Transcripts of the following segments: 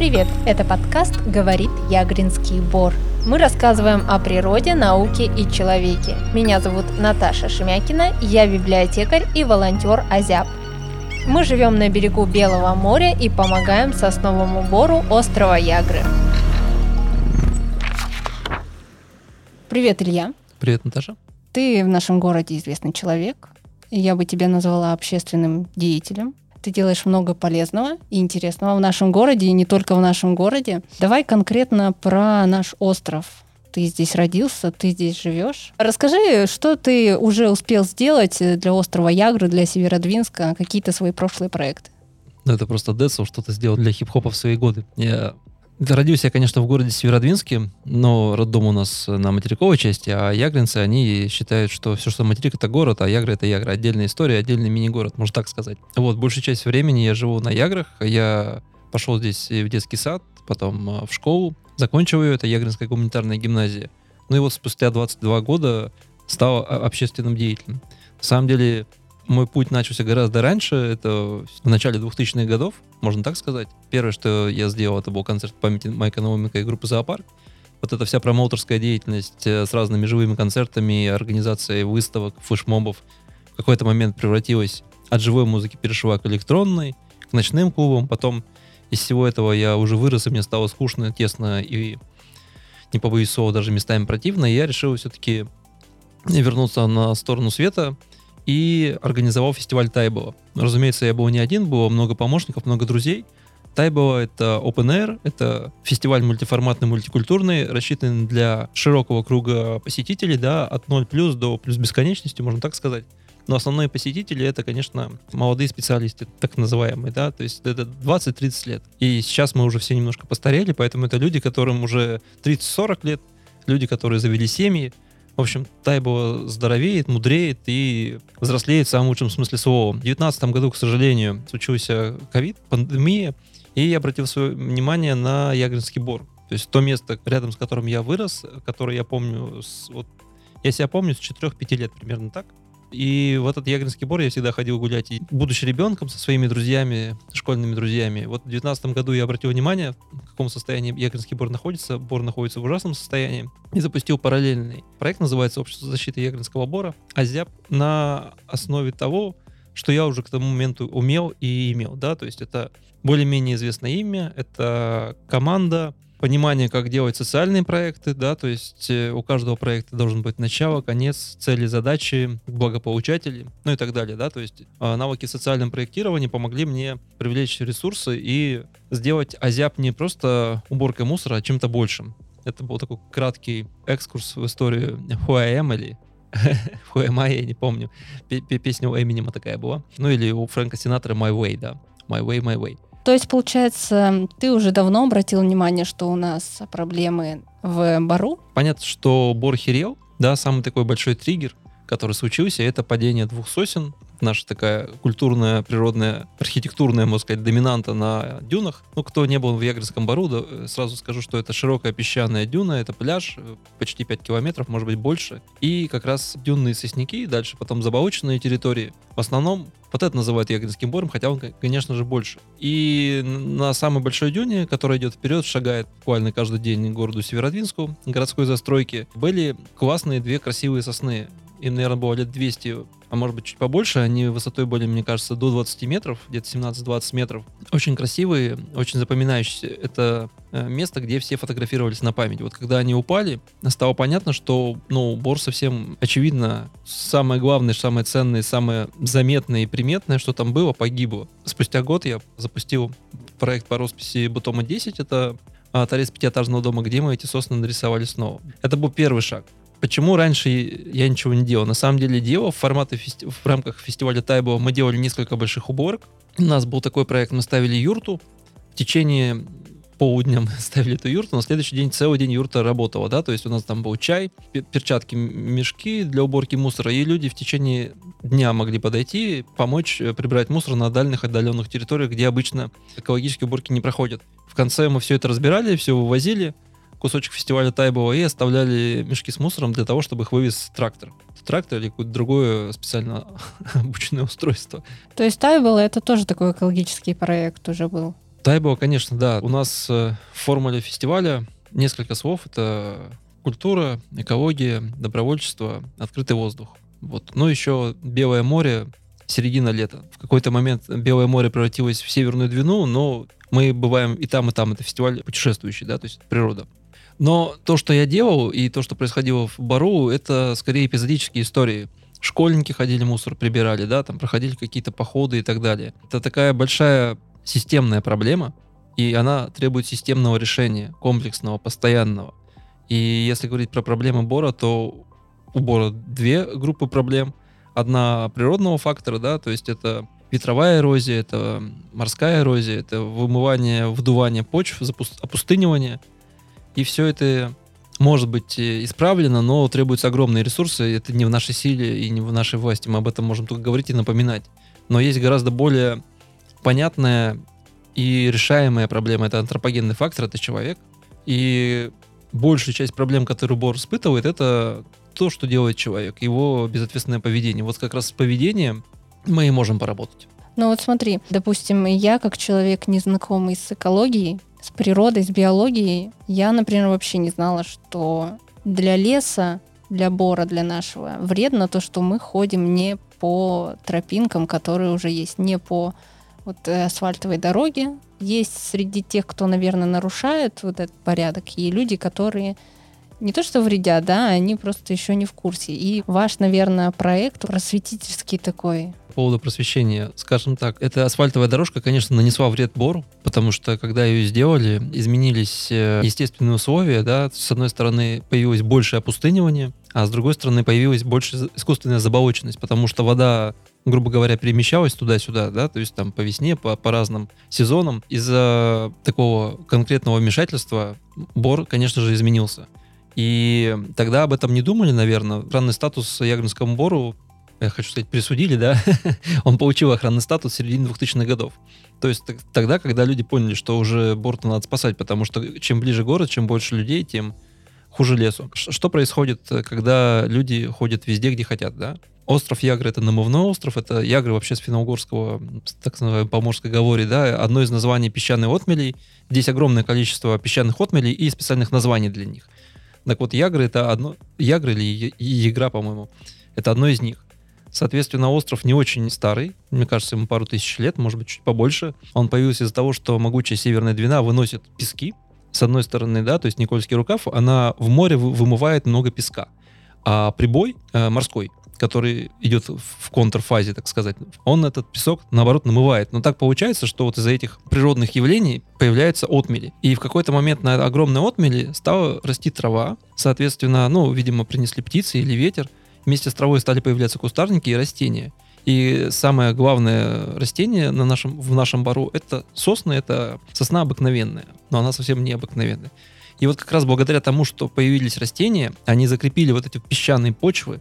привет! Это подкаст «Говорит Ягринский Бор». Мы рассказываем о природе, науке и человеке. Меня зовут Наташа Шемякина, я библиотекарь и волонтер Азяб. Мы живем на берегу Белого моря и помогаем сосновому бору острова Ягры. Привет, Илья. Привет, Наташа. Ты в нашем городе известный человек. Я бы тебя назвала общественным деятелем. Ты делаешь много полезного и интересного в нашем городе, и не только в нашем городе. Давай конкретно про наш остров. Ты здесь родился, ты здесь живешь. Расскажи, что ты уже успел сделать для острова Ягры, для Северодвинска, какие-то свои прошлые проекты. Ну, это просто Децл что-то сделал для хип-хопа в свои годы. Я Родился я, конечно, в городе Северодвинске, но роддом у нас на материковой части, а ягринцы, они считают, что все, что материк, это город, а Ягры — это Ягра. Отдельная история, отдельный мини-город, можно так сказать. Вот, большую часть времени я живу на Яграх. Я пошел здесь в детский сад, потом а, в школу, закончил ее, это Ягринская гуманитарная гимназия. Ну и вот спустя 22 года стал общественным деятелем. На самом деле, мой путь начался гораздо раньше, это в начале 2000-х годов, можно так сказать. Первое, что я сделал, это был концерт памяти Майка Науменко и группы «Зоопарк». Вот эта вся промоутерская деятельность э, с разными живыми концертами, организацией выставок, флешмобов в какой-то момент превратилась от живой музыки перешла к электронной, к ночным клубам. Потом из всего этого я уже вырос, и мне стало скучно, тесно и, не побоюсь слова, даже местами противно. И я решил все-таки вернуться на сторону света — и организовал фестиваль Тайбола. Разумеется, я был не один, было много помощников, много друзей. Тайбола — это Open Air, это фестиваль мультиформатный, мультикультурный, рассчитанный для широкого круга посетителей, да, от 0 плюс до плюс бесконечности, можно так сказать. Но основные посетители это, конечно, молодые специалисты, так называемые, да, то есть это 20-30 лет. И сейчас мы уже все немножко постарели, поэтому это люди, которым уже 30-40 лет, люди, которые завели семьи, в общем, Тайбо здоровеет, мудреет и взрослеет в самом лучшем смысле слова. В 2019 году, к сожалению, случился ковид, пандемия, и я обратил свое внимание на Ягринский бор. То есть то место, рядом с которым я вырос, которое я помню, с, вот, я себя помню с 4-5 лет примерно так. И в этот Ягринский бор я всегда ходил гулять, и, будучи ребенком, со своими друзьями, школьными друзьями. Вот в 2019 году я обратил внимание, в каком состоянии Ягринский бор находится. Бор находится в ужасном состоянии. И запустил параллельный проект, называется «Общество защиты Ягринского бора», АЗЯП, на основе того, что я уже к тому моменту умел и имел, да, то есть это более-менее известное имя, это команда, понимание, как делать социальные проекты, да, то есть э, у каждого проекта должен быть начало, конец, цели, задачи, благополучатели, ну и так далее, да, то есть а, навыки социального проектирования помогли мне привлечь ресурсы и сделать Азиап не просто уборкой мусора, а чем-то большим. Это был такой краткий экскурс в историю Who I am или Who am I, я не помню. Песня у Эминема такая была. Ну или у Фрэнка Синатора My Way, да. My Way, My Way. То есть, получается, ты уже давно обратил внимание, что у нас проблемы в бару? Понятно, что бор херел, да, самый такой большой триггер, который случился, это падение двух сосен наша такая культурная, природная, архитектурная, можно сказать, доминанта на дюнах. Ну, кто не был в Ягринском бару, да, э, сразу скажу, что это широкая песчаная дюна, это пляж, э, почти 5 километров, может быть, больше. И как раз дюнные сосняки, дальше потом заболоченные территории. В основном вот это называют Ягринским бором, хотя он, конечно же, больше. И на самой большой дюне, которая идет вперед, шагает буквально каждый день к городу Северодвинску, городской застройки, были классные две красивые сосны. Им, наверное, было лет 200 а может быть чуть побольше. Они высотой были, мне кажется, до 20 метров, где-то 17-20 метров. Очень красивые, очень запоминающиеся. Это место, где все фотографировались на память. Вот когда они упали, стало понятно, что, ну, Бор совсем очевидно, самое главное, самое ценное, самое заметное и приметное, что там было, погибло. Спустя год я запустил проект по росписи Бутома 10, это а, торец пятиэтажного дома, где мы эти сосны нарисовали снова. Это был первый шаг. Почему раньше я ничего не делал? На самом деле делал в, формате фести... в рамках фестиваля Тайбо мы делали несколько больших уборок. У нас был такой проект, мы ставили юрту. В течение полудня мы ставили эту юрту, на следующий день целый день юрта работала, да, то есть у нас там был чай, перчатки, мешки для уборки мусора, и люди в течение дня могли подойти, помочь э, прибрать мусор на дальних отдаленных территориях, где обычно экологические уборки не проходят. В конце мы все это разбирали, все вывозили, кусочек фестиваля Тайбова и оставляли мешки с мусором для того, чтобы их вывез трактор. Трактор или какое-то другое специально обученное устройство. То есть Тайбл это тоже такой экологический проект уже был? Тайбо, конечно, да. У нас э, в формуле фестиваля несколько слов. Это культура, экология, добровольчество, открытый воздух. Вот. Ну, еще Белое море, середина лета. В какой-то момент Белое море превратилось в Северную Двину, но мы бываем и там, и там. Это фестиваль путешествующий, да, то есть природа. Но то, что я делал, и то, что происходило в Бару, это скорее эпизодические истории. Школьники ходили, мусор прибирали, да, там проходили какие-то походы и так далее. Это такая большая системная проблема, и она требует системного решения, комплексного, постоянного. И если говорить про проблемы Бора, то у Бора две группы проблем. Одна природного фактора, да, то есть это ветровая эрозия, это морская эрозия, это вымывание, вдувание почв, опустынивание. И все это может быть э, исправлено, но требуются огромные ресурсы. Это не в нашей силе и не в нашей власти. Мы об этом можем только говорить и напоминать. Но есть гораздо более понятная и решаемая проблема. Это антропогенный фактор, это человек. И большую часть проблем, которые Бор испытывает, это то, что делает человек, его безответственное поведение. Вот как раз с поведением мы и можем поработать. Ну вот смотри, допустим, я как человек, незнакомый с экологией, с природой, с биологией, я, например, вообще не знала, что для леса, для бора, для нашего вредно то, что мы ходим не по тропинкам, которые уже есть, не по вот э, асфальтовой дороге. Есть среди тех, кто, наверное, нарушает вот этот порядок, и люди, которые не то что вредят, да, они просто еще не в курсе. И ваш, наверное, проект просветительский такой. По поводу просвещения, скажем так, эта асфальтовая дорожка, конечно, нанесла вред Бору, потому что когда ее сделали, изменились э, естественные условия, да, с одной стороны появилось большее опустынивание, а с другой стороны появилась больше искусственная заболоченность, потому что вода грубо говоря, перемещалась туда-сюда, да, то есть там по весне, по, по разным сезонам. Из-за такого конкретного вмешательства бор, конечно же, изменился. И тогда об этом не думали, наверное. Охранный статус Ягринскому бору, я хочу сказать, присудили, да, он получил охранный статус в середине 2000-х годов. То есть тогда, когда люди поняли, что уже борт надо спасать, потому что чем ближе город, чем больше людей, тем хуже лесу. Что происходит, когда люди ходят везде, где хотят, да? Остров Ягры — это намывной остров, это Ягры вообще с финно-угорского, так называемой поморской говори, да, одно из названий песчаной отмелей. Здесь огромное количество песчаных отмелей и специальных названий для них. Так вот, Ягры это одно... Ягры или Ягра, по-моему, это одно из них. Соответственно, остров не очень старый, мне кажется, ему пару тысяч лет, может быть, чуть побольше. Он появился из-за того, что могучая Северная Двина выносит пески, с одной стороны, да, то есть Никольский рукав, она в море вымывает много песка. А прибой э, морской который идет в контрфазе, так сказать, он этот песок, наоборот, намывает. Но так получается, что вот из-за этих природных явлений появляются отмели. И в какой-то момент на огромной отмели стала расти трава. Соответственно, ну, видимо, принесли птицы или ветер. Вместе с травой стали появляться кустарники и растения. И самое главное растение на нашем, в нашем бару это сосны, это сосна обыкновенная, но она совсем не обыкновенная. И вот как раз благодаря тому, что появились растения, они закрепили вот эти песчаные почвы,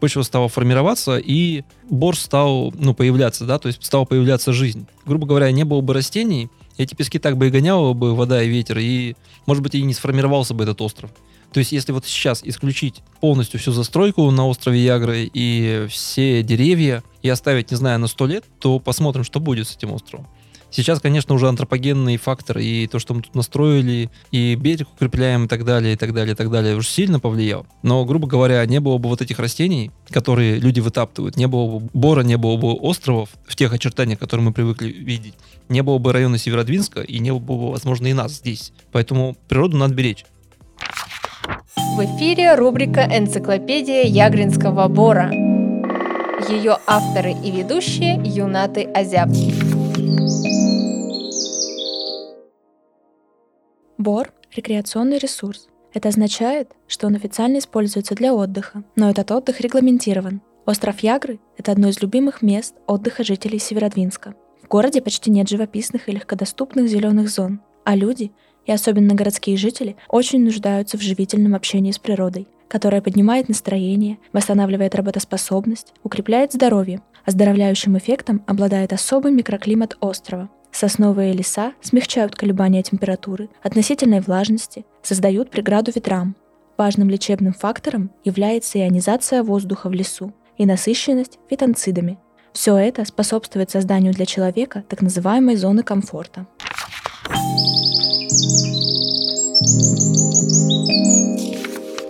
почва стала формироваться, и бор стал, ну, появляться, да, то есть стала появляться жизнь. Грубо говоря, не было бы растений, эти пески так бы и гоняла бы вода и ветер, и, может быть, и не сформировался бы этот остров. То есть, если вот сейчас исключить полностью всю застройку на острове Ягры и все деревья и оставить, не знаю, на сто лет, то посмотрим, что будет с этим островом. Сейчас, конечно, уже антропогенный фактор, и то, что мы тут настроили, и берег укрепляем, и так далее, и так далее, и так далее, уже сильно повлиял. Но, грубо говоря, не было бы вот этих растений, которые люди вытаптывают, не было бы бора, не было бы островов в тех очертаниях, которые мы привыкли видеть, не было бы района Северодвинска, и не было бы, возможно, и нас здесь. Поэтому природу надо беречь. В эфире рубрика «Энциклопедия Ягринского бора». Ее авторы и ведущие Юнаты Азяб. Бор – рекреационный ресурс. Это означает, что он официально используется для отдыха, но этот отдых регламентирован. Остров Ягры – это одно из любимых мест отдыха жителей Северодвинска. В городе почти нет живописных и легкодоступных зеленых зон, а люди, и особенно городские жители, очень нуждаются в живительном общении с природой, которая поднимает настроение, восстанавливает работоспособность, укрепляет здоровье. Оздоровляющим эффектом обладает особый микроклимат острова – Сосновые леса смягчают колебания температуры, относительной влажности, создают преграду ветрам. Важным лечебным фактором является ионизация воздуха в лесу и насыщенность фитонцидами. Все это способствует созданию для человека так называемой зоны комфорта.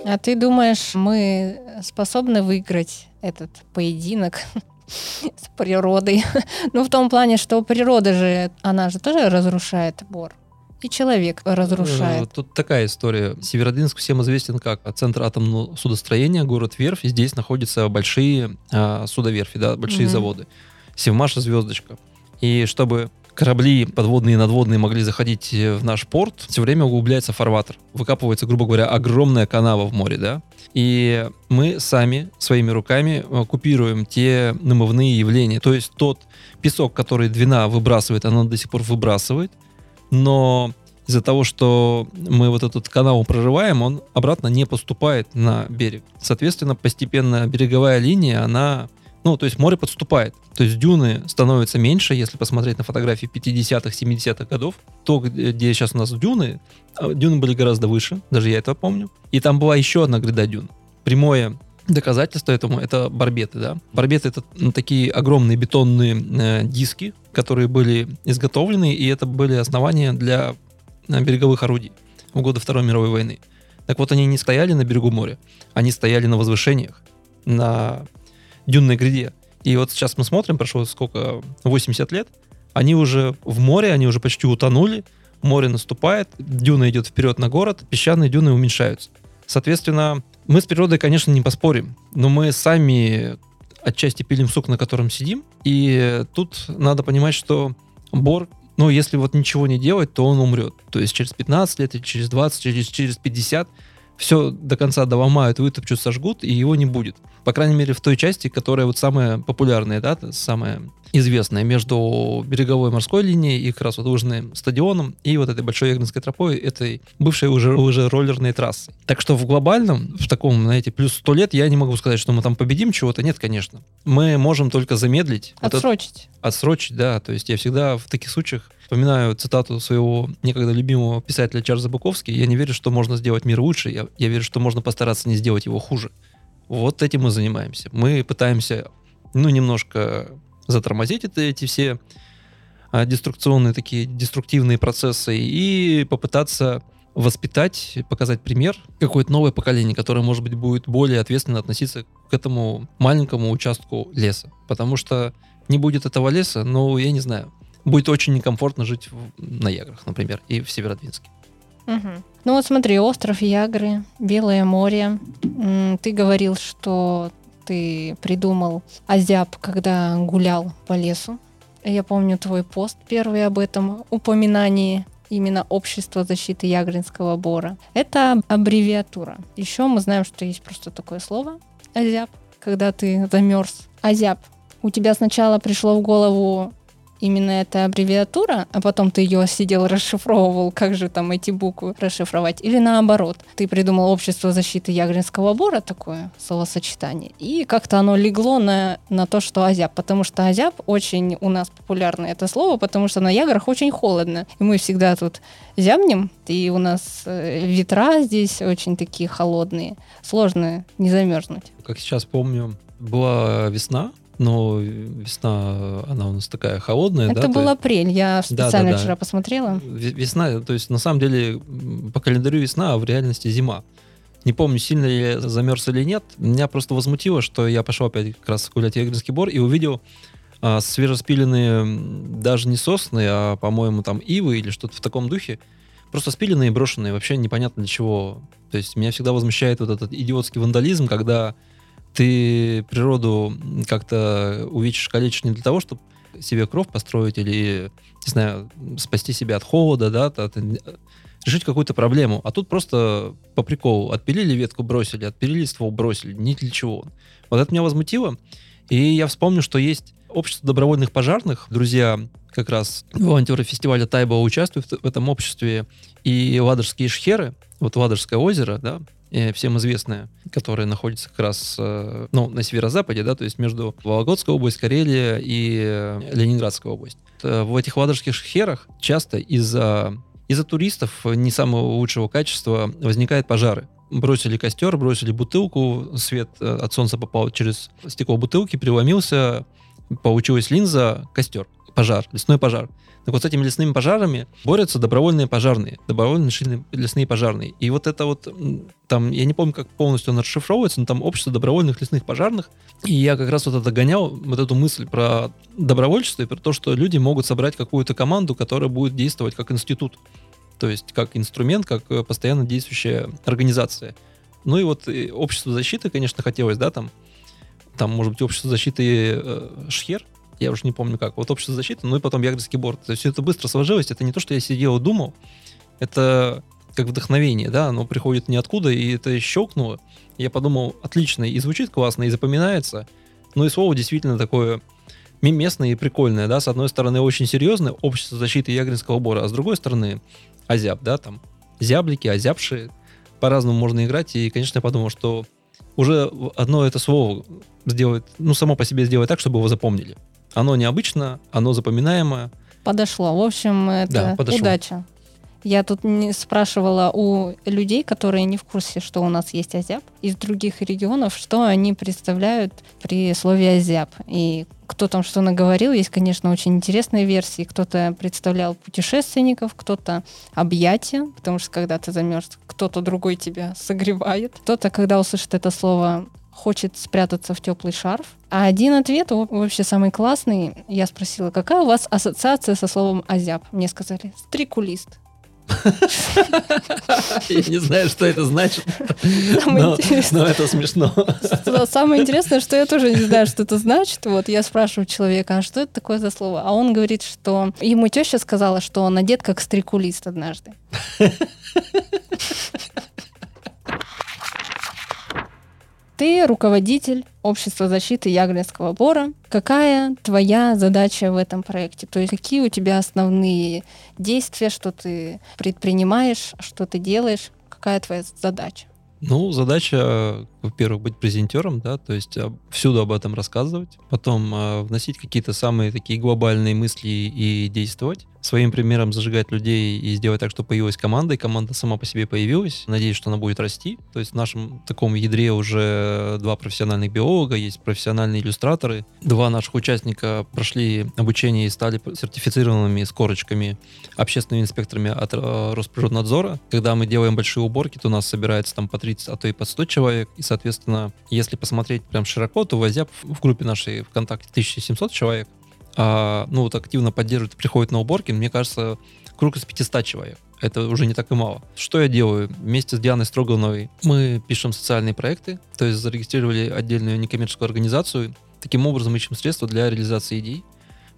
А ты думаешь, мы способны выиграть этот поединок с природой? ну, в том плане, что природа же, она же тоже разрушает бор. И человек разрушает. Э, тут такая история. Северодвинск всем известен как центр атомного судостроения, город Верфь. И здесь находятся большие а, судоверфи, да, большие mm-hmm. заводы. Севмаша, Звездочка. И чтобы корабли подводные и надводные могли заходить э, в наш порт, все время углубляется фарватер. Выкапывается, грубо говоря, огромная канава в море, да? И мы сами своими руками э, купируем те намывные явления. То есть тот песок, который Двина выбрасывает, она до сих пор выбрасывает, но из-за того, что мы вот этот канал прорываем, он обратно не поступает на берег. Соответственно, постепенно береговая линия, она ну, то есть море подступает. То есть дюны становятся меньше, если посмотреть на фотографии 50-х, 70-х годов. То, где сейчас у нас дюны, а, дюны были гораздо выше, даже я это помню. И там была еще одна гряда дюн. Прямое доказательство этому это барбеты, да. Барбеты это такие огромные бетонные э, диски, которые были изготовлены, и это были основания для э, береговых орудий в годы Второй мировой войны. Так вот, они не стояли на берегу моря, они стояли на возвышениях, на дюнной гряде. И вот сейчас мы смотрим, прошло сколько, 80 лет, они уже в море, они уже почти утонули, море наступает, дюна идет вперед на город, песчаные дюны уменьшаются. Соответственно, мы с природой, конечно, не поспорим, но мы сами отчасти пилим сук, на котором сидим, и тут надо понимать, что бор, ну, если вот ничего не делать, то он умрет. То есть через 15 лет, или через 20, через, через 50 все до конца доломают, вытопчут, сожгут, и его не будет. По крайней мере, в той части, которая вот самая популярная, да, самая известная между береговой морской линией и как раз вот Лыжным стадионом и вот этой большой Ягненской тропой, этой бывшей уже, уже роллерной трассы. Так что в глобальном, в таком, знаете, плюс сто лет, я не могу сказать, что мы там победим чего-то. Нет, конечно. Мы можем только замедлить. Отсрочить. Вот это, отсрочить, да. То есть я всегда в таких случаях Вспоминаю цитату своего некогда любимого писателя Чарльза Буковски. «Я не верю, что можно сделать мир лучше, я, я верю, что можно постараться не сделать его хуже». Вот этим мы занимаемся. Мы пытаемся, ну, немножко затормозить это, эти все а, деструкционные такие, деструктивные процессы и попытаться воспитать, показать пример какое-то новое поколение, которое, может быть, будет более ответственно относиться к этому маленькому участку леса. Потому что не будет этого леса, ну, я не знаю, будет очень некомфортно жить в, на Яграх, например, и в Северодвинске. Угу. Ну вот смотри, остров Ягры, Белое море. Ты говорил, что ты придумал Азяб, когда гулял по лесу. Я помню твой пост первый об этом упоминании именно Общество защиты Ягринского бора. Это аббревиатура. Еще мы знаем, что есть просто такое слово Азяб, когда ты замерз. Азяб. У тебя сначала пришло в голову именно эта аббревиатура, а потом ты ее сидел, расшифровывал, как же там эти буквы расшифровать, или наоборот, ты придумал общество защиты Ягринского бора, такое словосочетание, и как-то оно легло на, на то, что азяб, потому что азяб очень у нас популярное это слово, потому что на Яграх очень холодно, и мы всегда тут зябнем, и у нас э, ветра здесь очень такие холодные, сложно не замерзнуть. Как сейчас помню, была весна, но весна, она у нас такая холодная. Это да, был то... апрель, я специально да, да, вчера посмотрела. Весна, то есть на самом деле по календарю весна, а в реальности зима. Не помню, сильно ли я замерз или нет. Меня просто возмутило, что я пошел опять как раз гулять Ягринский бор и увидел а, свежеспиленные даже не сосны, а, по-моему, там ивы или что-то в таком духе. Просто спиленные и брошенные, вообще непонятно для чего. То есть меня всегда возмущает вот этот идиотский вандализм, когда ты природу как-то увечишь, калечишь не для того, чтобы себе кровь построить или, не знаю, спасти себя от холода, да, от, решить какую-то проблему. А тут просто по приколу отпилили ветку, бросили, отпилили ствол, бросили, ни для чего. Вот это меня возмутило. И я вспомню, что есть общество добровольных пожарных. Друзья как раз волонтеры фестиваля Тайба участвуют в этом обществе. И ладожские шхеры, вот Ладожское озеро, да, всем известная, которая находится как раз э, ну, на северо-западе, да, то есть между Вологодской областью, Карелия и э, Ленинградская область. Э, в этих ладожских шхерах часто из-за из-за туристов не самого лучшего качества возникают пожары. Бросили костер, бросили бутылку, свет от солнца попал через стекло бутылки, преломился, получилась линза, костер пожар, лесной пожар. Так вот с этими лесными пожарами борются добровольные пожарные, добровольные лесные пожарные. И вот это вот, там, я не помню, как полностью он расшифровывается, но там общество добровольных лесных пожарных. И я как раз вот это гонял, вот эту мысль про добровольчество и про то, что люди могут собрать какую-то команду, которая будет действовать как институт. То есть как инструмент, как э, постоянно действующая организация. Ну и вот и общество защиты, конечно, хотелось, да, там, там, может быть, общество защиты э, Шхер, я уже не помню как, вот общество защиты, ну и потом Ягрский борт. То есть все это быстро сложилось, это не то, что я сидел и думал, это как вдохновение, да, оно приходит ниоткуда, и это щелкнуло. Я подумал, отлично, и звучит классно, и запоминается. Ну и слово действительно такое местное и прикольное, да, с одной стороны очень серьезное, общество защиты Ягринского бора, а с другой стороны азяб, да, там, зяблики, азябшие, по-разному можно играть, и, конечно, я подумал, что уже одно это слово сделает, ну, само по себе сделать так, чтобы его запомнили. Оно необычно, оно запоминаемое. Подошло. В общем, это да, подошло. удача. Я тут не спрашивала у людей, которые не в курсе, что у нас есть азяб, из других регионов, что они представляют при слове азяб. И кто там что наговорил, есть, конечно, очень интересные версии. Кто-то представлял путешественников, кто-то объятия, потому что когда ты замерз, кто-то другой тебя согревает. Кто-то, когда услышит это слово, хочет спрятаться в теплый шарф. А один ответ, вообще самый классный, я спросила, какая у вас ассоциация со словом азяб? Мне сказали, стрикулист. Я не знаю, что это значит, но, но это смешно. Самое интересное, что я тоже не знаю, что это значит. Вот я спрашиваю человека, а что это такое за слово? А он говорит, что ему теща сказала, что он одет как стрикулист однажды. Ты руководитель общества защиты Ягринского бора. Какая твоя задача в этом проекте? То есть какие у тебя основные действия, что ты предпринимаешь, что ты делаешь? Какая твоя задача? Ну, задача, во-первых, быть презентером, да, то есть а, всюду об этом рассказывать, потом э, вносить какие-то самые такие глобальные мысли и действовать, своим примером зажигать людей и сделать так, чтобы появилась команда, и команда сама по себе появилась. Надеюсь, что она будет расти. То есть в нашем таком ядре уже два профессиональных биолога, есть профессиональные иллюстраторы. Два наших участника прошли обучение и стали сертифицированными с корочками общественными инспекторами от э, Росприроднадзора. Когда мы делаем большие уборки, то у нас собирается там по 30, а то и по 100 человек. И, соответственно, если посмотреть прям широко, то возя в группе нашей ВКонтакте 1700 человек а, ну вот активно поддерживают, приходят на уборки, мне кажется, круг из 500 человек. Это уже не так и мало. Что я делаю? Вместе с Дианой Строгановой мы пишем социальные проекты, то есть зарегистрировали отдельную некоммерческую организацию. Таким образом ищем средства для реализации идей.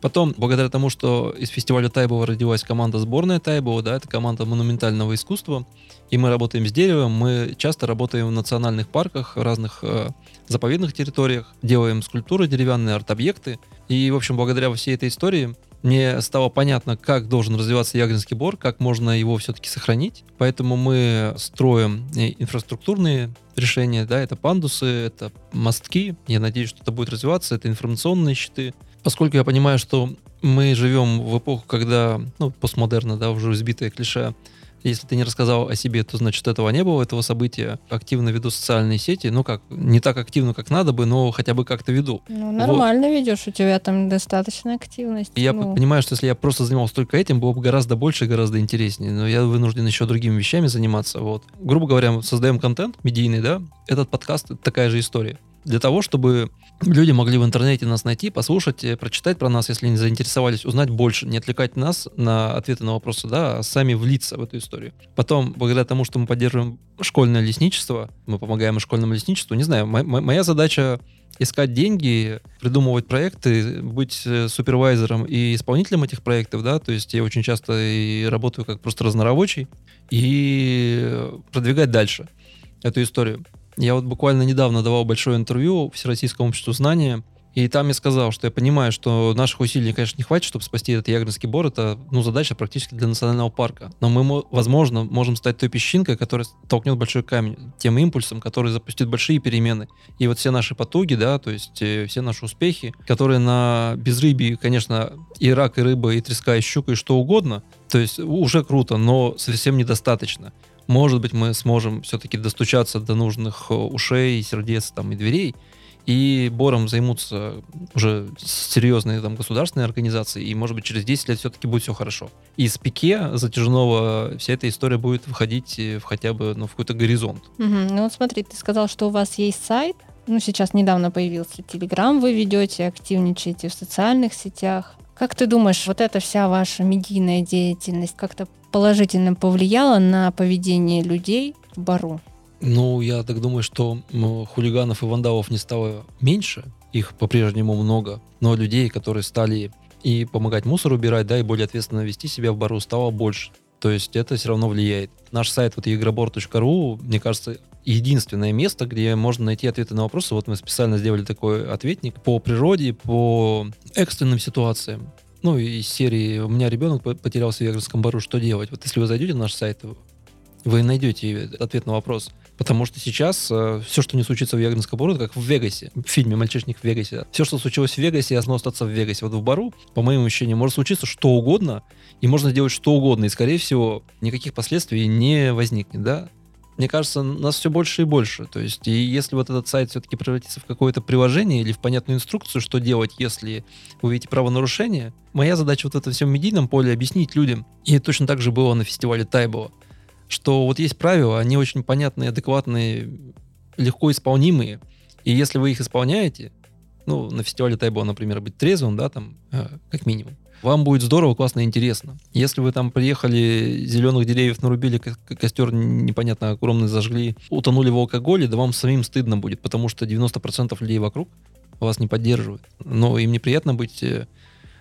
Потом, благодаря тому, что из фестиваля Тайбова родилась команда сборная Тайбова, да, это команда монументального искусства, и мы работаем с деревом, мы часто работаем в национальных парках, в разных э, заповедных территориях, делаем скульптуры деревянные, арт-объекты. И, в общем, благодаря всей этой истории мне стало понятно, как должен развиваться Ягринский бор, как можно его все-таки сохранить. Поэтому мы строим э, инфраструктурные решения, да, это пандусы, это мостки. Я надеюсь, что это будет развиваться, это информационные щиты, поскольку я понимаю, что мы живем в эпоху, когда, ну, постмодерна, да, уже избитая клише, если ты не рассказал о себе, то значит этого не было, этого события. Активно веду социальные сети. Ну как, не так активно, как надо бы, но хотя бы как-то веду. Ну, нормально вот. ведешь, у тебя там достаточно активности. И я ну. понимаю, что если я просто занимался только этим, было бы гораздо больше и гораздо интереснее. Но я вынужден еще другими вещами заниматься. Вот. Грубо говоря, создаем контент медийный, да? Этот подкаст — такая же история для того, чтобы люди могли в интернете нас найти, послушать, э, прочитать про нас, если они заинтересовались, узнать больше, не отвлекать нас на ответы на вопросы, да, а сами влиться в эту историю. Потом, благодаря тому, что мы поддерживаем школьное лесничество, мы помогаем школьному лесничеству, не знаю, моя задача искать деньги, придумывать проекты, быть э, супервайзером и исполнителем этих проектов, да, то есть я очень часто и работаю как просто разнорабочий, и продвигать дальше эту историю. Я вот буквально недавно давал большое интервью Всероссийскому обществу знания, и там я сказал, что я понимаю, что наших усилий, конечно, не хватит, чтобы спасти этот Ягринский бор. Это ну, задача практически для национального парка. Но мы, возможно, можем стать той песчинкой, которая толкнет большой камень, тем импульсом, который запустит большие перемены. И вот все наши потуги, да, то есть э, все наши успехи, которые на безрыбье, конечно, и рак, и рыба, и треска, и щука, и что угодно, то есть уже круто, но совсем недостаточно может быть, мы сможем все-таки достучаться до нужных э, ушей, сердец там, и дверей, И Бором займутся уже серьезные там государственные организации, и, может быть, через 10 лет все-таки будет все хорошо. И с пике затяжного вся эта история будет выходить в хотя бы ну, в какой-то горизонт. Угу. Ну вот смотри, ты сказал, что у вас есть сайт, ну, сейчас недавно появился Телеграм, вы ведете, активничаете в социальных сетях. Как ты думаешь, вот эта вся ваша медийная деятельность как-то положительно повлияла на поведение людей в бару? Ну, я так думаю, что хулиганов и вандалов не стало меньше, их по-прежнему много, но людей, которые стали и помогать мусор убирать, да, и более ответственно вести себя в бару, стало больше. То есть это все равно влияет. Наш сайт вот игробор.ру, мне кажется, единственное место, где можно найти ответы на вопросы. Вот мы специально сделали такой ответник по природе, по экстренным ситуациям. Ну, из серии «У меня ребенок потерялся в Вегарском бару, что делать?» Вот если вы зайдете на наш сайт, вы найдете ответ на вопрос. Потому что сейчас э, все, что не случится в Ягодинском бару, это как в Вегасе, в фильме «Мальчишник в Вегасе». Все, что случилось в Вегасе, должно остаться в Вегасе. Вот в бару, по моим ощущениям, может случиться что угодно, и можно сделать что угодно, и, скорее всего, никаких последствий не возникнет, да? Мне кажется, нас все больше и больше. То есть, и если вот этот сайт все-таки превратится в какое-то приложение или в понятную инструкцию, что делать, если вы видите правонарушение, моя задача вот в этом всем медийном поле объяснить людям. И точно так же было на фестивале Тайбова, что вот есть правила, они очень понятные, адекватные, легко исполнимые. И если вы их исполняете, ну, на фестивале Тайбова, например, быть трезвым, да, там, э, как минимум, вам будет здорово, классно интересно. Если вы там приехали, зеленых деревьев нарубили, костер непонятно огромный зажгли, утонули в алкоголе, да вам самим стыдно будет, потому что 90% людей вокруг вас не поддерживают. Но им неприятно быть э,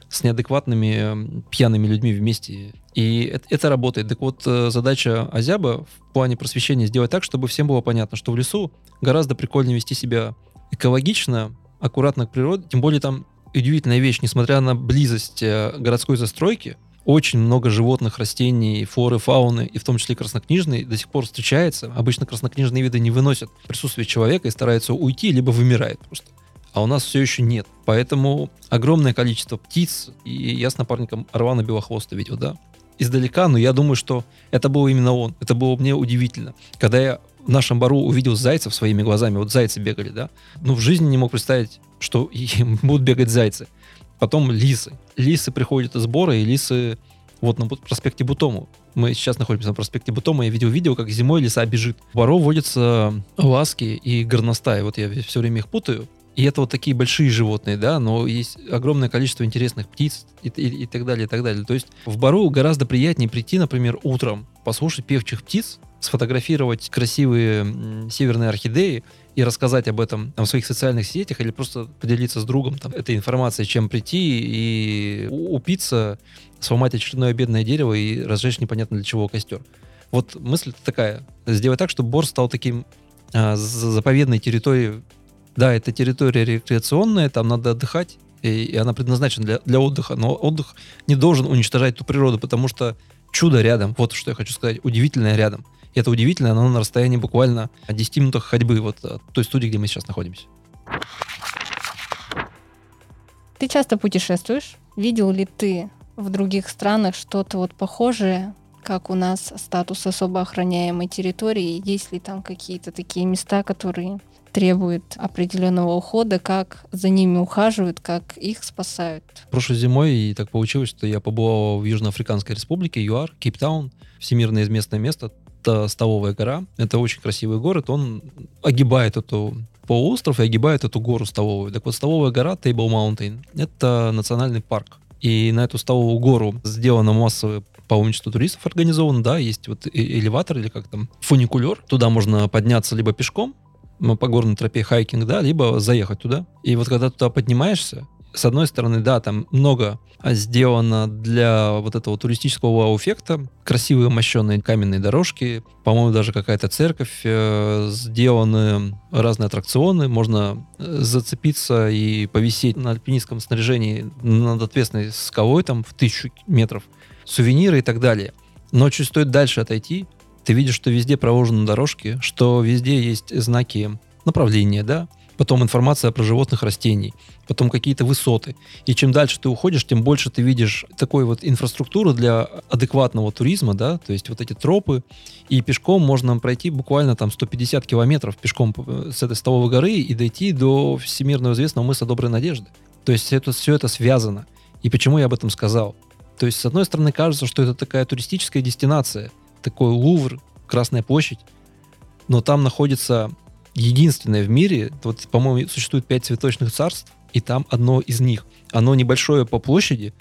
с неадекватными пьяными людьми вместе. И это, это работает. Так вот, э, задача Азяба в плане просвещения сделать так, чтобы всем было понятно, что в лесу гораздо прикольнее вести себя экологично, аккуратно к природе. Тем более там удивительная вещь, несмотря на близость э, городской застройки, очень много животных, растений, флоры, фауны, и в том числе краснокнижные, до сих пор встречается. Обычно краснокнижные виды не выносят присутствие человека и стараются уйти, либо вымирают просто. А у нас все еще нет. Поэтому огромное количество птиц, и я с напарником Арвана Белохвоста видел, да, издалека, но я думаю, что это был именно он. Это было мне удивительно. Когда я в нашем бару увидел зайцев своими глазами, вот зайцы бегали, да, ну, в жизни не мог представить, что будут бегать зайцы. Потом лисы. Лисы приходят из сбора, и лисы вот на проспекте Бутому. Мы сейчас находимся на проспекте Бутома. Я видел видео, как зимой лиса бежит. В Баро водятся ласки и горностаи. Вот я все время их путаю. И это вот такие большие животные, да, но есть огромное количество интересных птиц и, и, и так далее, и так далее. То есть в Бару гораздо приятнее прийти, например, утром, послушать певчих птиц, сфотографировать красивые северные орхидеи и рассказать об этом в своих социальных сетях или просто поделиться с другом там, этой информацией, чем прийти и упиться, сломать очередное бедное дерево и разжечь непонятно для чего костер. Вот мысль такая. Сделать так, чтобы Бор стал таким а, заповедной территорией. Да, это территория рекреационная, там надо отдыхать, и, и она предназначена для, для отдыха, но отдых не должен уничтожать ту природу, потому что чудо рядом. Вот что я хочу сказать. Удивительное рядом. И это удивительно, оно на расстоянии буквально 10 минутах ходьбы вот от той студии, где мы сейчас находимся. Ты часто путешествуешь? Видел ли ты в других странах что-то вот похожее, как у нас статус особо охраняемой территории? Есть ли там какие-то такие места, которые требуют определенного ухода, как за ними ухаживают, как их спасают. Прошлой зимой и так получилось, что я побывал в Южноафриканской республике, ЮАР, Кейптаун, всемирное известное место это Столовая гора. Это очень красивый город. Он огибает эту полуостров и огибает эту гору Столовую. Так вот, Столовая гора, Table Mountain, это национальный парк. И на эту Столовую гору сделано массовое паломничество туристов организовано, да, есть вот элеватор или как там, фуникулер. Туда можно подняться либо пешком, по горной тропе хайкинг, да, либо заехать туда. И вот когда туда поднимаешься, с одной стороны, да, там много сделано для вот этого туристического вау-эффекта. Красивые мощенные каменные дорожки, по-моему, даже какая-то церковь, э, сделаны разные аттракционы, можно э, зацепиться и повисеть на альпинистском снаряжении над ответственной скалой там в тысячу метров, сувениры и так далее. Но чуть стоит дальше отойти, ты видишь, что везде проложены дорожки, что везде есть знаки направления, да, потом информация про животных, растений, потом какие-то высоты. И чем дальше ты уходишь, тем больше ты видишь такой вот инфраструктуру для адекватного туризма, да, то есть вот эти тропы, и пешком можно пройти буквально там 150 километров пешком с этой Столовой горы и дойти до всемирно известного мыса Доброй Надежды. То есть это, все это связано. И почему я об этом сказал? То есть, с одной стороны, кажется, что это такая туристическая дестинация, такой Лувр, Красная площадь, но там находится единственное в мире, вот, по-моему, существует пять цветочных царств, и там одно из них. Оно небольшое по площади,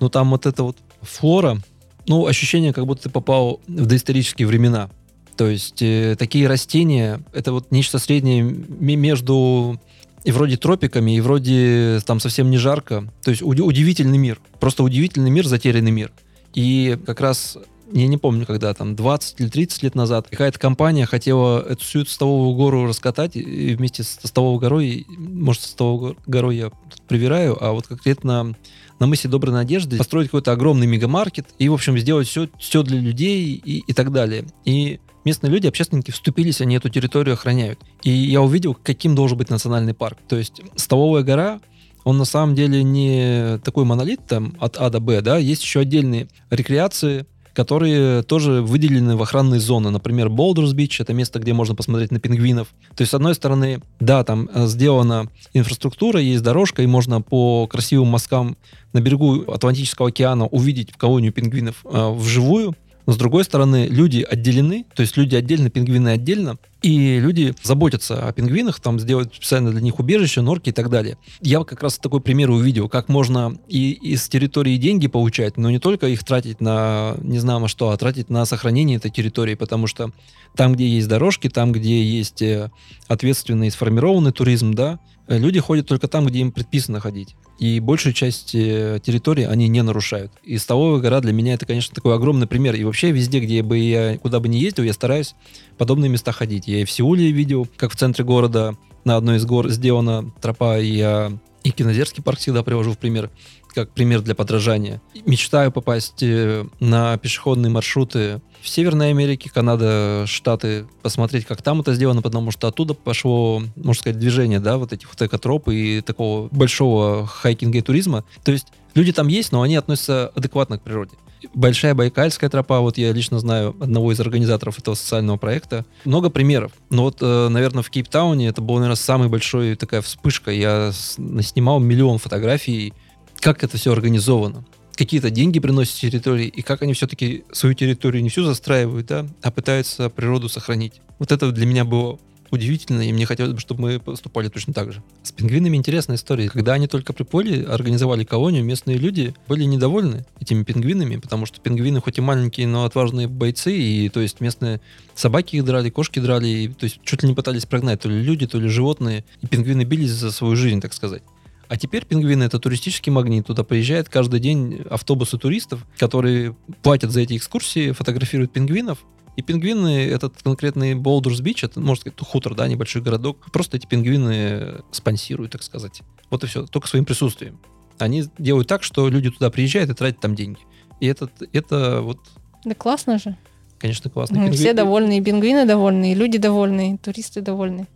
но там вот эта вот флора, ну, ощущение, как будто ты попал в доисторические времена. То есть э, такие растения, это вот нечто среднее между и вроде тропиками, и вроде там совсем не жарко. То есть уд- удивительный мир. Просто удивительный мир, затерянный мир. И как раз я не помню, когда там 20 или 30 лет назад какая-то компания хотела эту всю Столовую гору раскатать и вместе с Столовой горой, может, с Столовой горой я привираю, а вот конкретно на мысе Доброй Надежды построить какой-то огромный мегамаркет и, в общем, сделать все, все для людей и, и так далее. И местные люди, общественники, вступились, они эту территорию охраняют. И я увидел, каким должен быть национальный парк. То есть Столовая гора он на самом деле не такой монолит там от А до Б, да, есть еще отдельные рекреации, которые тоже выделены в охранные зоны. Например, Болдерс Бич — это место, где можно посмотреть на пингвинов. То есть, с одной стороны, да, там э, сделана инфраструктура, есть дорожка, и можно по красивым мазкам на берегу Атлантического океана увидеть колонию пингвинов э, вживую. Но с другой стороны, люди отделены, то есть люди отдельно, пингвины отдельно, и люди заботятся о пингвинах, там сделают специально для них убежище, норки и так далее. Я как раз такой пример увидел, как можно и из территории деньги получать, но не только их тратить на, не знаю на что, а тратить на сохранение этой территории, потому что там, где есть дорожки, там, где есть э, ответственный сформированный туризм, да, люди ходят только там, где им предписано ходить. И большую часть э, территории они не нарушают. И Столовая гора для меня это, конечно, такой огромный пример. И вообще везде, где бы я, куда бы ни ездил, я стараюсь подобные места ходить. Я и в Сеуле видел, как в центре города на одной из гор сделана тропа, и я и Кинозерский парк всегда привожу в пример, как пример для подражания. Мечтаю попасть э, на пешеходные маршруты в Северной Америке, Канада, Штаты, посмотреть, как там это сделано, потому что оттуда пошло, можно сказать, движение, да, вот этих вот экотроп и такого большого хайкинга и туризма. То есть люди там есть, но они относятся адекватно к природе. Большая Байкальская тропа, вот я лично знаю одного из организаторов этого социального проекта. Много примеров. Но вот, э, наверное, в Кейптауне это была, наверное, самая большая такая вспышка. Я снимал миллион фотографий, как это все организовано какие-то деньги приносят территории, и как они все-таки свою территорию не всю застраивают, да, а пытаются природу сохранить. Вот это для меня было удивительно, и мне хотелось бы, чтобы мы поступали точно так же. С пингвинами интересная история. Когда они только приплыли, организовали колонию, местные люди были недовольны этими пингвинами, потому что пингвины хоть и маленькие, но отважные бойцы, и то есть местные собаки их драли, кошки драли, и, то есть чуть ли не пытались прогнать то ли люди, то ли животные, и пингвины бились за свою жизнь, так сказать. А теперь пингвины это туристический магнит. Туда приезжает каждый день автобусы туристов, которые платят за эти экскурсии, фотографируют пингвинов. И пингвины, этот конкретный Болдерс Бич, это, можно сказать, хутор, да, небольшой городок, просто эти пингвины спонсируют, так сказать. Вот и все, только своим присутствием. Они делают так, что люди туда приезжают и тратят там деньги. И это, это вот... Да классно же. Конечно, классно. Пингвин... Все довольны, и пингвины довольны, и люди довольны, и туристы довольны.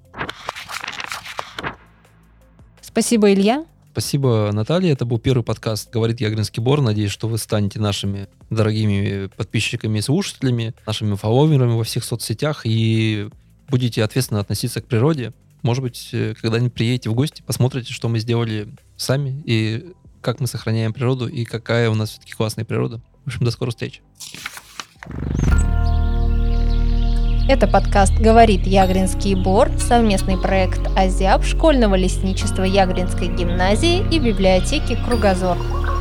Спасибо, Илья. Спасибо, Наталья. Это был первый подкаст «Говорит Ягринский Бор». Надеюсь, что вы станете нашими дорогими подписчиками и слушателями, нашими фолловерами во всех соцсетях и будете ответственно относиться к природе. Может быть, э, когда-нибудь приедете в гости, посмотрите, что мы сделали сами и как мы сохраняем природу и какая у нас все-таки классная природа. В общем, до скорых встреч. Это подкаст «Говорит Ягринский бор», совместный проект «Азиаб» школьного лесничества Ягринской гимназии и библиотеки «Кругозор».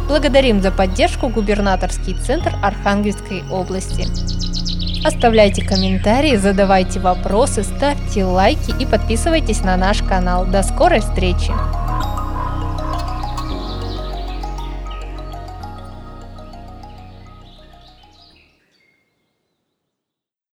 Благодарим за поддержку губернаторский центр Архангельской области. Оставляйте комментарии, задавайте вопросы, ставьте лайки и подписывайтесь на наш канал. До скорой встречи!